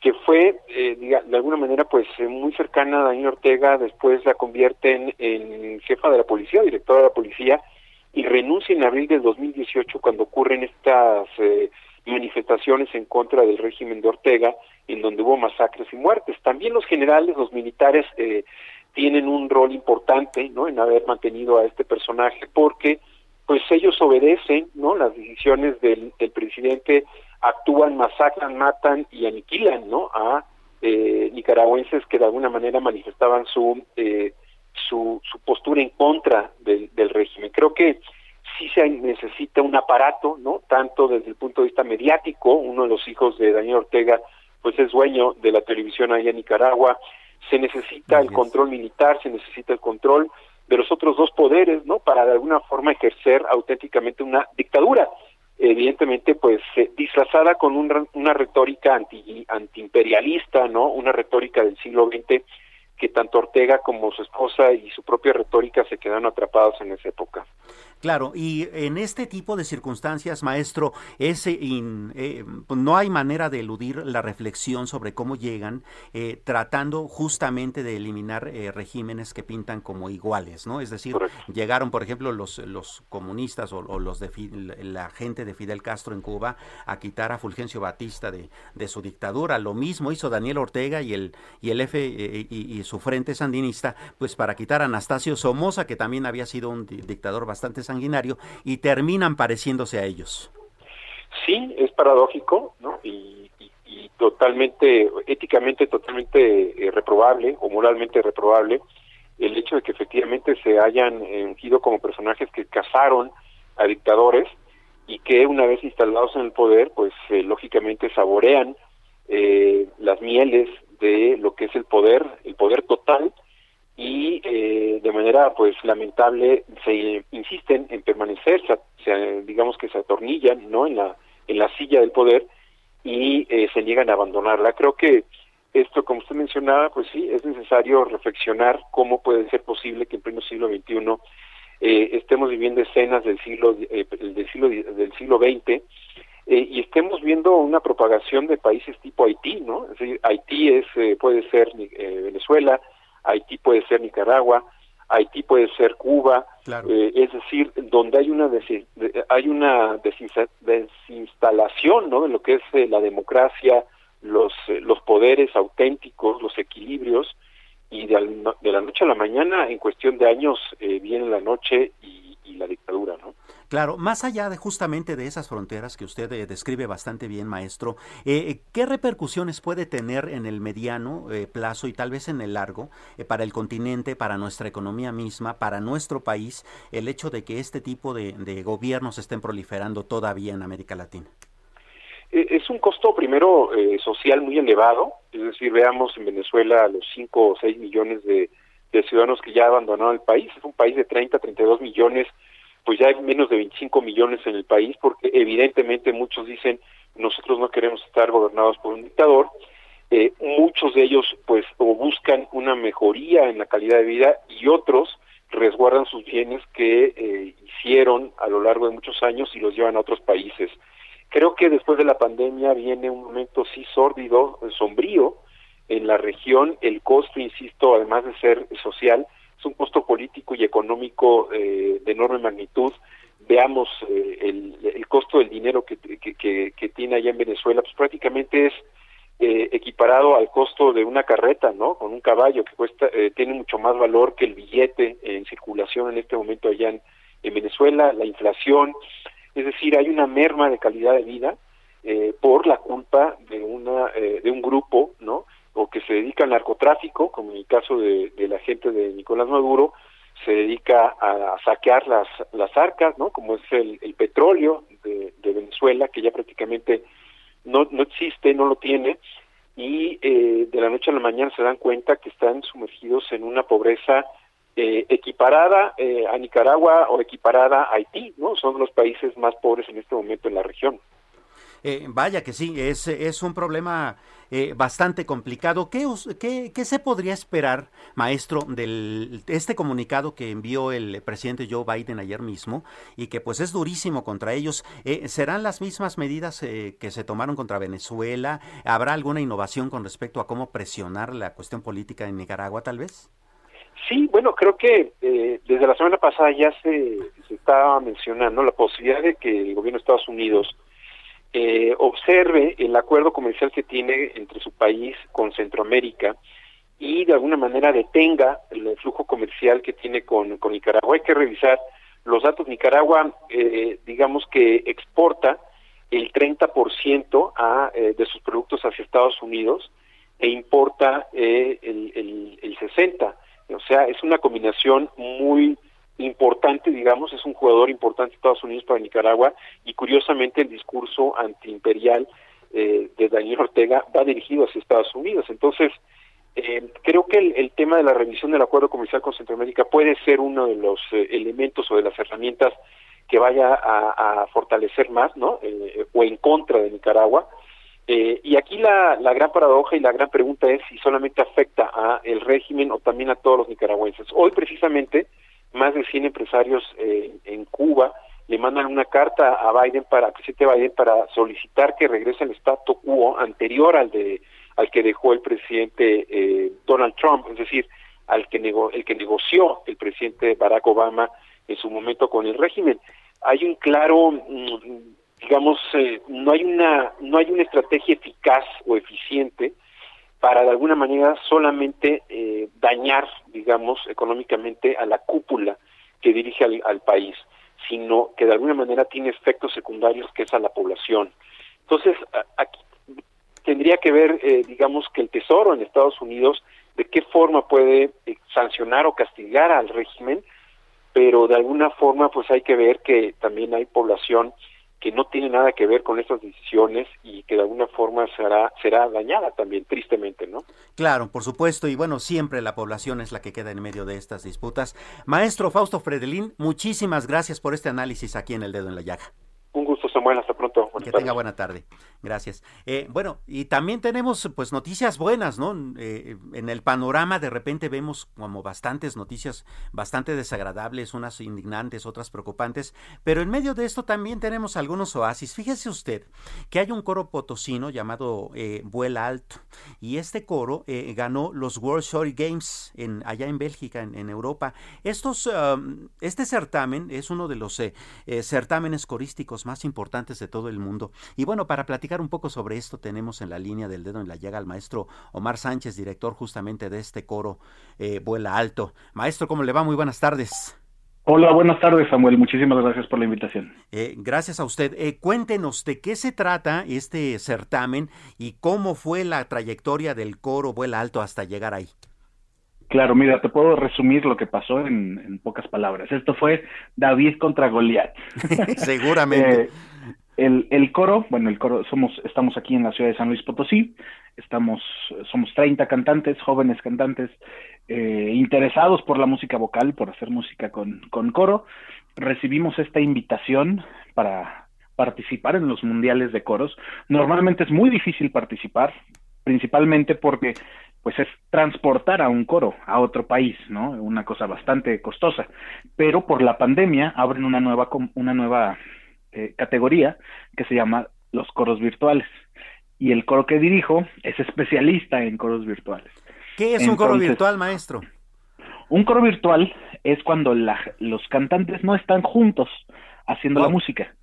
[SPEAKER 6] que fue de alguna manera pues muy cercana a Daniel Ortega, después la convierten en jefa de la policía, directora de la policía, y renuncia en abril del 2018 cuando ocurren estas manifestaciones en contra del régimen de Ortega, en donde hubo masacres y muertes. También los generales, los militares, eh, tienen un rol importante ¿no? en haber mantenido a este personaje porque pues ellos obedecen no las decisiones del, presidente actúan masacran matan y aniquilan no a eh, nicaragüenses que de alguna manera manifestaban su eh, su, su postura en contra del, del régimen. Creo que sí se necesita un aparato no tanto desde el punto de vista mediático uno de los hijos de Daniel Ortega pues es dueño de la televisión allá en Nicaragua se necesita el control militar, se necesita el control de los otros dos poderes, ¿no? Para de alguna forma ejercer auténticamente una dictadura, evidentemente, pues eh, disfrazada con una retórica anti antiimperialista, ¿no? Una retórica del siglo XX que tanto Ortega como su esposa y su propia retórica se quedaron atrapados en esa época.
[SPEAKER 1] Claro, y en este tipo de circunstancias, maestro, ese eh, pues, no hay manera de eludir la reflexión sobre cómo llegan, eh, tratando justamente de eliminar eh, regímenes que pintan como iguales, ¿no? Es decir, llegaron, por ejemplo, los, los comunistas o, los de la gente de Fidel Castro en Cuba a quitar a Fulgencio Batista de, de su dictadura. Lo mismo hizo Daniel Ortega y el, y el F y, su frente sandinista, pues para quitar a Anastasio Somoza, que también había sido un dictador bastante sanguinario y terminan pareciéndose a ellos.
[SPEAKER 6] Sí, es paradójico, ¿no? Y, totalmente, éticamente totalmente eh, reprobable o moralmente reprobable el hecho de que efectivamente se hayan ungido como personajes que cazaron a dictadores y que una vez instalados en el poder, pues eh, lógicamente saborean eh, las mieles de lo que es el poder, el poder total, y eh, de manera pues lamentable se insisten en permanecer, se, digamos que se atornillan no en la en la silla del poder y eh, se niegan a abandonarla. Creo que esto, como usted mencionaba, pues sí, es necesario reflexionar cómo puede ser posible que en pleno siglo XXI eh, estemos viviendo escenas del siglo eh, del siglo del siglo XX eh, y estemos viendo una propagación de países tipo Haití, ¿no? Es decir, Haití es eh, puede ser Venezuela, Haití puede ser Nicaragua, Haití puede ser Cuba, eh, es decir, donde hay una hay una desinstalación ¿no? de lo que es eh, la democracia, los, eh, los poderes auténticos, los equilibrios, y de, de, la noche a la mañana, en cuestión de años, viene la noche y, y la dictadura, ¿no?
[SPEAKER 1] Claro, más allá de justamente de esas fronteras que usted eh, describe bastante bien, maestro, eh, eh, ¿qué repercusiones puede tener en el mediano plazo y tal vez en el largo para el continente, para nuestra economía misma, para nuestro país, el hecho de que este tipo de, gobiernos estén proliferando todavía en América Latina?
[SPEAKER 6] Es un costo primero social muy elevado, es decir, veamos en Venezuela los 5 o 6 millones de, de ciudadanos que ya abandonaron el país, es un país de 30, 32 millones pues ya hay menos de 25 millones en el país, porque evidentemente muchos dicen nosotros no queremos estar gobernados por un dictador. Eh, muchos de ellos pues o buscan una mejoría en la calidad de vida y otros resguardan sus bienes que eh, hicieron a lo largo de muchos años y los llevan a otros países. Creo que después de la pandemia viene un momento sí sórdido, sombrío en la región. El costo, insisto, además de ser social, es un costo político y económico eh, de enorme magnitud. Veamos eh, el, costo del dinero que, tiene allá en Venezuela, pues prácticamente es eh, equiparado al costo de una carreta, ¿no? Con un caballo que cuesta, tiene mucho más valor que el billete en circulación en este momento allá en, en Venezuela. La inflación, es decir, hay una merma de calidad de vida por la culpa de una de un grupo, ¿no? O que se dedica al narcotráfico, como en el caso de, la gente de Nicolás Maduro, se dedica a saquear las, las arcas, ¿no? Como es el, petróleo de, Venezuela, que ya prácticamente no, no existe, no lo tiene, y eh, de la noche a la mañana se dan cuenta que están sumergidos en una pobreza eh, equiparada eh, a Nicaragua o equiparada a Haití, ¿no? Son los países más pobres en este momento en la región.
[SPEAKER 1] Vaya que sí, es, es un problema eh, bastante complicado. ¿Qué, qué, se podría esperar, maestro, de este comunicado que envió el presidente Joe Biden ayer mismo y que pues es durísimo contra ellos? Eh, ¿Serán las mismas medidas eh, que se tomaron contra Venezuela? ¿Habrá alguna innovación con respecto a cómo presionar la cuestión política en Nicaragua, tal vez?
[SPEAKER 6] Sí, bueno, creo que desde la semana pasada ya se, se estaba mencionando la posibilidad de que el gobierno de Estados Unidos eh, observe el acuerdo comercial que tiene entre su país con Centroamérica y de alguna manera detenga el flujo comercial que tiene con, Nicaragua. Hay que revisar los datos. Nicaragua, eh, digamos que exporta el 30% a, eh, de sus productos hacia Estados Unidos e importa eh, el, el, el 60%. O sea, es una combinación muy importante, digamos, es un jugador importante de Estados Unidos para Nicaragua y curiosamente el discurso antiimperial eh, de Daniel Ortega va dirigido hacia Estados Unidos. Entonces, eh, creo que el, tema de la revisión del acuerdo comercial con Centroamérica puede ser uno de los eh, elementos o de las herramientas que vaya a, fortalecer más, ¿no? Eh, o en contra de Nicaragua. y aquí la, la gran paradoja y la gran pregunta es si solamente afecta a el régimen o también a todos los nicaragüenses. Hoy precisamente más de 100 empresarios eh, en Cuba le mandan una carta a Biden para presidente Biden para solicitar que regrese al statu quo anterior al de al que dejó el presidente eh, Donald Trump, es decir, al que nego, el que negoció el presidente Barack Obama en su momento con el régimen. Hay un claro mm, digamos eh, no hay una no hay una estrategia eficaz o eficiente para de alguna manera solamente eh, dañar, digamos, económicamente a la cúpula que dirige al, país. sino que de alguna manera tiene efectos secundarios que es a la población. Entonces, aquí tendría que ver, eh, digamos, que el Tesoro en Estados Unidos, de qué forma puede eh, sancionar o castigar al régimen, pero de alguna forma pues hay que ver que también hay población que no tiene nada que ver con estas decisiones y que de alguna forma será será dañada también tristemente, ¿no?
[SPEAKER 1] Claro, por supuesto, y bueno, siempre la población es la que queda en medio de estas disputas. Maestro Fausto Fredelín, muchísimas gracias por este análisis aquí en El Dedo en la Llaga.
[SPEAKER 6] Samuel. Hasta pronto.
[SPEAKER 1] que tenga buena tarde. Gracias. Eh, bueno, y también tenemos pues noticias buenas, ¿no? Eh, en el panorama de repente vemos como bastantes noticias bastante desagradables, unas indignantes, otras preocupantes, pero en medio de esto también tenemos algunos oasis. Fíjese usted que hay un coro potosino llamado eh, Vuela Alto y este coro ganó los World Short Games en, allá en Bélgica, en, Europa. Estos, um, este certamen es uno de los certámenes corísticos más importantes de todo el mundo. Y bueno, para platicar un poco sobre esto tenemos en la línea del dedo en la llaga al maestro Omar Sánchez, director justamente de este coro eh, Vuela Alto. Maestro, ¿cómo le va? Muy buenas tardes.
[SPEAKER 7] Hola, buenas tardes Samuel, muchísimas gracias por la invitación.
[SPEAKER 1] Eh, gracias a usted. Eh, cuéntenos de qué se trata este certamen y cómo fue la trayectoria del coro Vuela Alto hasta llegar ahí.
[SPEAKER 7] Claro, mira, te puedo resumir lo que pasó en, pocas palabras. Esto fue David contra Goliat. [laughs]
[SPEAKER 1] Seguramente. [laughs]
[SPEAKER 7] Eh, el, el, coro, bueno, el coro, somos, estamos aquí en la ciudad de San Luis Potosí, estamos, somos 30 cantantes, jóvenes cantantes, eh, interesados por la música vocal, por hacer música con, con coro. Recibimos esta invitación para participar en los mundiales de coros. Normalmente es muy difícil participar, principalmente porque pues es transportar a un coro a otro país, ¿no? Una cosa bastante costosa. Pero por la pandemia abren una nueva una nueva eh, categoría que se llama los coros virtuales. Y el coro que dirijo es especialista en coros virtuales.
[SPEAKER 1] ¿Qué es un coro virtual, maestro?
[SPEAKER 7] Un coro virtual es cuando los cantantes no están juntos, haciendo la música,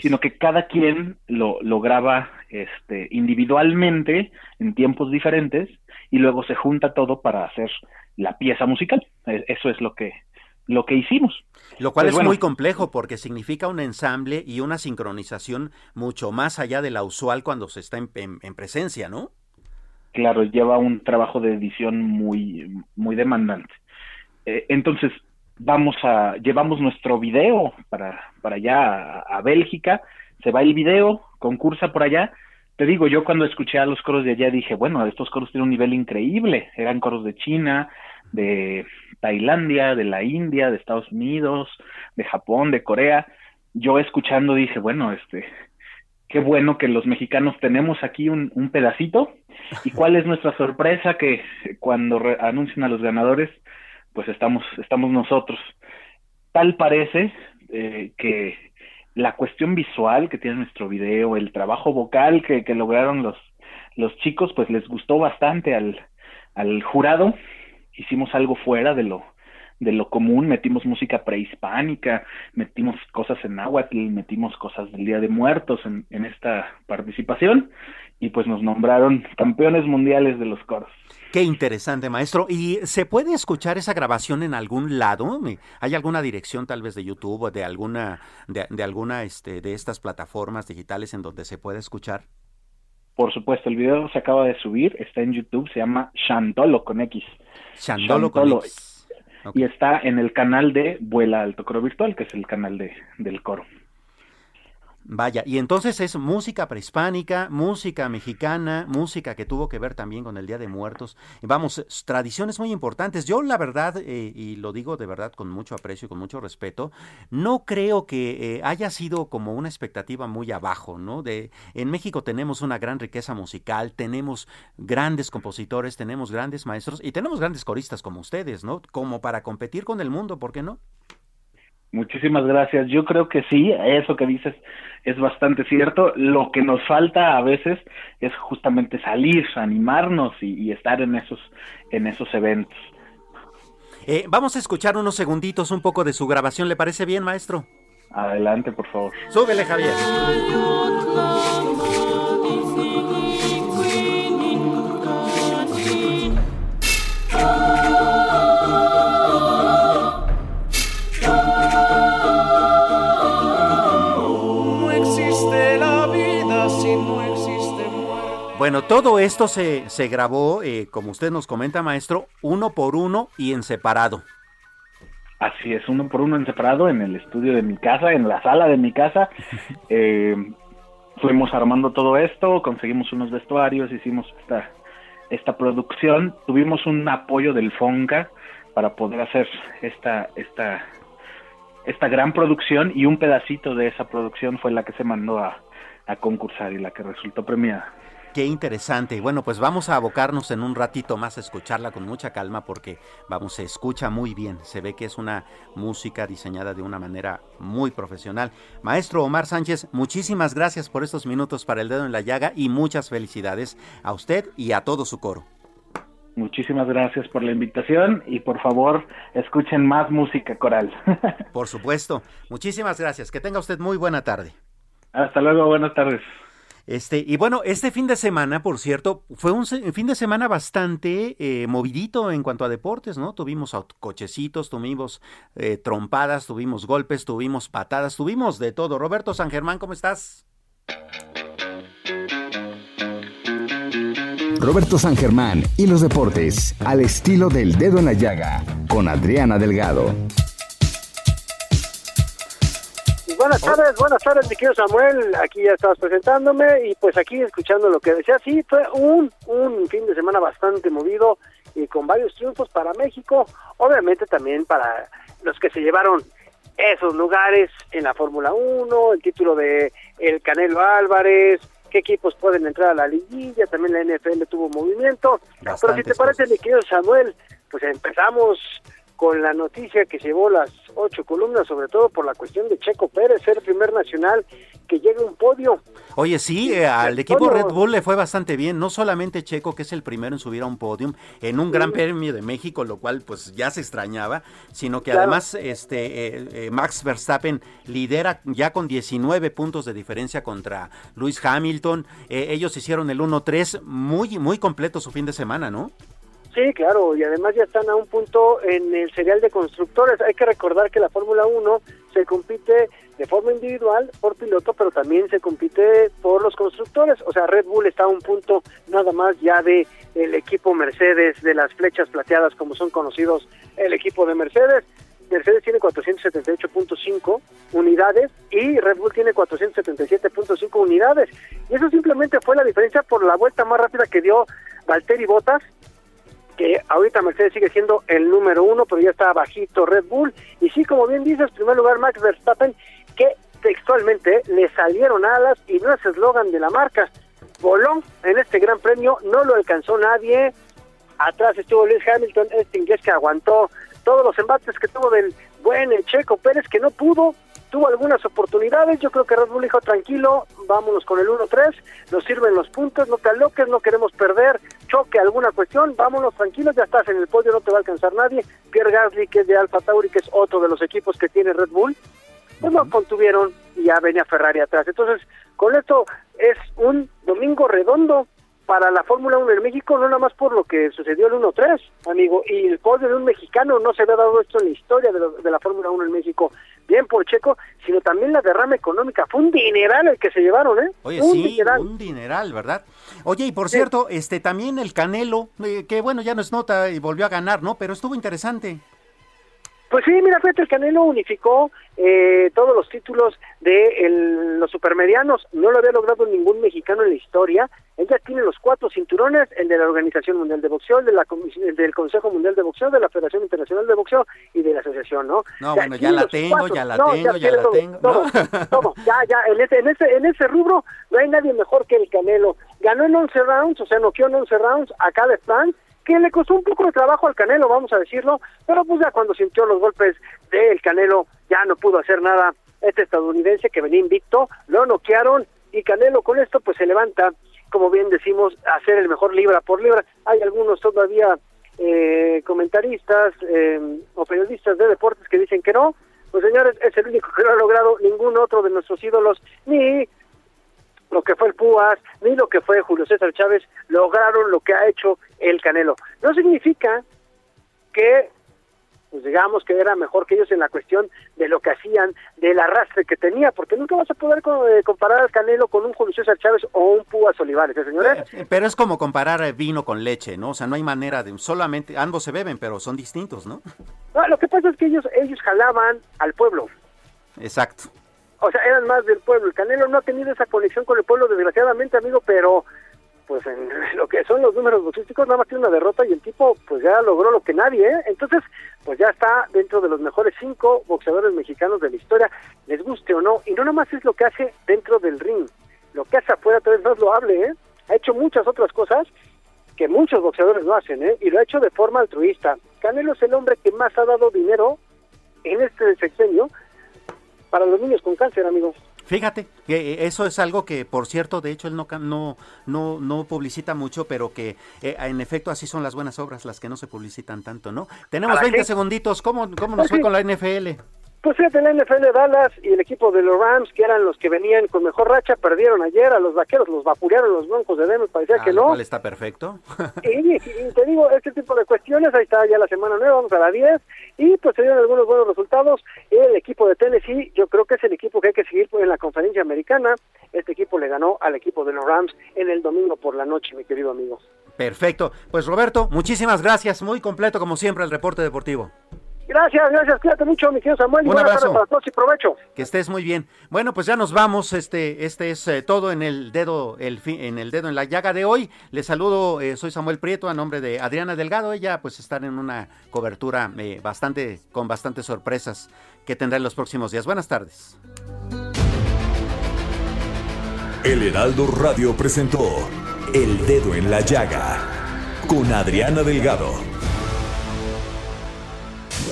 [SPEAKER 7] sino que cada quien lo, lo graba este, individualmente en tiempos diferentes y luego se junta todo para hacer la pieza musical. E, eso es lo que lo que hicimos.
[SPEAKER 1] Lo cual pues es muy complejo porque significa un ensamble y una sincronización mucho más allá de la usual cuando se está en, en presencia, ¿no?
[SPEAKER 7] Claro, lleva un trabajo de edición muy, muy demandante. Eh, entonces, vamos a, llevamos nuestro video para, para allá a, Bélgica, se va el video, concursa por allá. Te digo, yo cuando escuché a los coros de allá dije, bueno, estos coros tienen un nivel increíble. Eran coros de China, de Tailandia, de la India, de Estados Unidos, de Japón, de Corea. Yo escuchando dije, bueno, este, qué bueno que los mexicanos tenemos aquí un, pedacito. ¿Y cuál es nuestra sorpresa? Que cuando anuncian a los ganadores, pues estamos, estamos nosotros. Tal parece eh, que la cuestión visual que tiene nuestro video, el trabajo vocal que, que lograron los, los chicos, pues les gustó bastante al, al jurado. Hicimos algo fuera de lo, de lo común, metimos música prehispánica, metimos cosas en náhuatl, metimos cosas del Día de Muertos en, en esta participación y pues nos nombraron campeones mundiales de los coros.
[SPEAKER 1] Qué interesante, maestro. ¿Y se puede escuchar esa grabación en algún lado? ¿Hay alguna dirección tal vez de YouTube o de alguna de, alguna este de estas plataformas digitales en donde se puede escuchar?
[SPEAKER 7] Por supuesto, el video se acaba de subir, está en YouTube, se llama Chantolo con X.
[SPEAKER 1] Chantolo, con X.
[SPEAKER 7] Y está en el canal de Vuela Alto Coro Virtual, que es el canal de, del coro.
[SPEAKER 1] Vaya, y entonces es música prehispánica, música mexicana, música que tuvo que ver también con el Día de Muertos. Vamos, tradiciones muy importantes. Yo la verdad, eh, y lo digo de verdad con mucho aprecio y con mucho respeto, no creo que eh, haya sido como una expectativa muy abajo, ¿no? De, en México tenemos una gran riqueza musical, tenemos grandes compositores, tenemos grandes maestros y tenemos grandes coristas como ustedes, ¿no? Como para competir con el mundo, ¿por qué no?
[SPEAKER 7] Muchísimas gracias. Yo creo que sí, eso que dices es bastante cierto. Lo que nos falta a veces es justamente salir, animarnos y, estar en esos, en esos eventos.
[SPEAKER 1] Eh, vamos a escuchar unos segunditos un poco de su grabación. ¿Le parece bien, maestro?
[SPEAKER 7] Adelante, por favor.
[SPEAKER 1] Súbele, Javier. Bueno, todo esto se, se grabó, eh, como usted nos comenta, maestro, uno por uno y en separado.
[SPEAKER 7] Así es, uno por uno en separado en el estudio de mi casa, en la sala de mi casa. [laughs] Eh, fuimos armando todo esto, conseguimos unos vestuarios, hicimos esta, esta producción, tuvimos un apoyo del FONCA para poder hacer esta, esta, esta gran producción y un pedacito de esa producción fue la que se mandó a, a concursar y la que resultó premiada.
[SPEAKER 1] Qué interesante. Bueno, pues vamos a abocarnos en un ratito más a escucharla con mucha calma porque, vamos, se escucha muy bien. Se ve que es una música diseñada de una manera muy profesional. Maestro Omar Sánchez, muchísimas gracias por estos minutos para el dedo en la llaga y muchas felicidades a usted y a todo su coro.
[SPEAKER 7] Muchísimas gracias por la invitación y por favor escuchen más música coral. [laughs]
[SPEAKER 1] por supuesto. Muchísimas gracias. Que tenga usted muy buena tarde.
[SPEAKER 7] Hasta luego, buenas tardes.
[SPEAKER 1] Este, y bueno, este fin de semana, por cierto, fue un fin de semana bastante eh, movidito en cuanto a deportes, ¿no? Tuvimos cochecitos, tuvimos eh, trompadas, tuvimos golpes, tuvimos patadas, tuvimos de todo. Roberto San Germán, ¿cómo estás?
[SPEAKER 4] Roberto San Germán y los deportes, al estilo del dedo en la llaga, con Adriana Delgado.
[SPEAKER 8] Buenas tardes, buenas tardes, mi querido Samuel. Aquí ya estabas presentándome y pues aquí escuchando lo que decía. Sí, fue un, un fin de semana bastante movido y con varios triunfos para México. Obviamente también para los que se llevaron esos lugares en la Fórmula 1, el título de el Canelo Álvarez, qué equipos pueden entrar a la liguilla, también la NFL tuvo movimiento. Pero si te parece, mi querido Samuel, pues empezamos con la noticia que llevó las ocho columnas, sobre todo por la cuestión de Checo Pérez, ser el primer nacional que llegue a un podio.
[SPEAKER 1] Oye, sí, eh, al equipo Red Bull le fue bastante bien, no solamente Checo, que es el primero en subir a un podium en un Gran Premio de México, lo cual pues ya se extrañaba, sino que además este eh, eh, Max Verstappen lidera ya con 19 puntos de diferencia contra Luis Hamilton. ellos hicieron el 1-3 muy, muy completo su fin de semana, ¿no?
[SPEAKER 8] Sí, claro, y además ya están a un punto en el serial de constructores. Hay que recordar que la Fórmula 1 se compite de forma individual por piloto, pero también se compite por los constructores. O sea, Red Bull está a un punto nada más ya de el equipo Mercedes, de las flechas plateadas como son conocidos el equipo de Mercedes. Mercedes tiene 478.5 unidades y Red Bull tiene 477.5 unidades. Y eso simplemente fue la diferencia por la vuelta más rápida que dio Valtteri Bottas que ahorita Mercedes sigue siendo el número uno, pero ya está bajito Red Bull. Y sí, como bien dices, primer lugar Max Verstappen, que textualmente le salieron alas y no es eslogan de la marca. Voló en este gran premio, no lo alcanzó nadie. Atrás estuvo Luis Hamilton, este inglés que aguantó todos los embates que tuvo del buen Checo Pérez, que no pudo tuvo algunas oportunidades, yo creo que Red Bull dijo tranquilo, vámonos con el 1-3, nos sirven los puntos, no te aloques, no queremos perder, choque alguna cuestión, vámonos tranquilos, ya estás en el podio, no te va a alcanzar nadie, Pierre Gasly que es de Alfa Tauri, que es otro de los equipos que tiene Red Bull, pues no contuvieron y ya venía Ferrari atrás, entonces con esto es un domingo redondo para la Fórmula 1 en México, no nada más por lo que sucedió el 1-3, amigo, y el podio de un mexicano no se había dado esto en la historia de, de la Fórmula 1 en México bien por Checo, sino también la derrama económica. Fue un dineral el que se llevaron, ¿eh?
[SPEAKER 1] Oye, sí, un dineral, ¿verdad? Oye, y por cierto, este también el Canelo, eh, que bueno, ya no es nota y volvió a ganar, ¿no? Pero estuvo interesante.
[SPEAKER 8] Pues sí, mira, fíjate, el Canelo unificó eh, todos los títulos de los supermedianos. No lo había logrado ningún mexicano en la historia. Ella tiene los cuatro cinturones, el de la Organización Mundial de Boxeo, el, de la el del Consejo Mundial de Boxeo, de la Federación Internacional de Boxeo y de la Asociación, ¿no?
[SPEAKER 1] No, bueno, ya la tengo, ya la tengo, ya, la tengo.
[SPEAKER 8] Todo, ya, ya, en ese, en, ese, en ese rubro no hay nadie mejor que el Canelo. Ganó en 11 rounds, o sea, noqueó en 11 rounds a cada stand que le costó un poco de trabajo al Canelo, vamos a decirlo, pero pues ya cuando sintió los golpes del Canelo ya no pudo hacer nada. Este estadounidense que venía invicto, lo noquearon y Canelo con esto pues se levanta, como bien decimos, a ser el mejor libra por libra. Hay algunos todavía eh, comentaristas eh, o periodistas de deportes que dicen que no. Pues señores, es el único que no ha logrado ningún otro de nuestros ídolos, ni lo que fue el Púas, ni lo que fue Julio César Chávez, lograron lo que ha hecho el Canelo. No significa que pues digamos que era mejor que ellos en la cuestión de lo que hacían, del arrastre que tenía, porque nunca vas a poder eh, comparar al Canelo con un Julio César Chávez o un Púas Olivares, ¿eh, señores?
[SPEAKER 1] Eh, pero es como comparar vino con leche, ¿no? O sea, no hay manera de, solamente, ambos se beben, pero son distintos, ¿no?
[SPEAKER 8] No, lo que pasa es que ellos, ellos jalaban al pueblo.
[SPEAKER 1] Exacto.
[SPEAKER 8] O sea, eran más del pueblo. El Canelo no ha tenido esa conexión con el pueblo, desgraciadamente, amigo, pero pues en [laughs] lo que son los números boxísticos nada más tiene una derrota y el tipo pues ya logró lo que nadie, ¿eh? Entonces, pues ya está dentro de los mejores cinco boxeadores mexicanos de la historia, les guste o no, y no nada más es lo que hace dentro del ring, lo que hace afuera tal vez más lo hable, ¿eh? Ha hecho muchas otras cosas que muchos boxeadores no hacen, ¿eh? Y lo ha hecho de forma altruista. Canelo es el hombre que más ha dado dinero en este sexenio para los niños con cáncer, amigos.
[SPEAKER 1] Fíjate, que eh, eso es algo que, por cierto, de hecho él no no no, no publicita mucho, pero que eh, en efecto así son las buenas obras, las que no se publicitan tanto, ¿no? Tenemos 20 segunditos, ¿cómo, cómo nos fue [laughs] con la NFL?
[SPEAKER 8] Pues fíjate, la NFL de Dallas y el equipo de los Rams, que eran los que venían con mejor racha, perdieron ayer a los vaqueros, los vapurearon los broncos de Denver, parecía que no.
[SPEAKER 1] está perfecto. [laughs]
[SPEAKER 8] y, te digo, este tipo de cuestiones, ahí está ya la semana nueva, vamos a la 10, y pues se dieron algunos buenos resultados. El equipo de Tennessee, yo creo que es el equipo que hay que seguir en la conferencia americana. Este equipo le ganó al equipo de los Rams en el domingo por la noche, mi querido amigo.
[SPEAKER 1] Perfecto. Pues Roberto, muchísimas gracias. Muy completo, como siempre, el reporte deportivo.
[SPEAKER 8] Gracias, gracias, cuídate mucho, mi querido Samuel.
[SPEAKER 1] Un abrazo.
[SPEAKER 8] para todos y provecho.
[SPEAKER 1] Que estés muy bien. Bueno, pues ya nos vamos. Este, este es eh, todo en el dedo, el en el dedo en la llaga de hoy. Les saludo, eh, soy Samuel Prieto a nombre de Adriana Delgado. Ella, pues, está en una cobertura eh, bastante, con bastantes sorpresas que tendrá en los próximos días. Buenas tardes.
[SPEAKER 4] El Heraldo Radio presentó El Dedo en la Llaga con Adriana Delgado.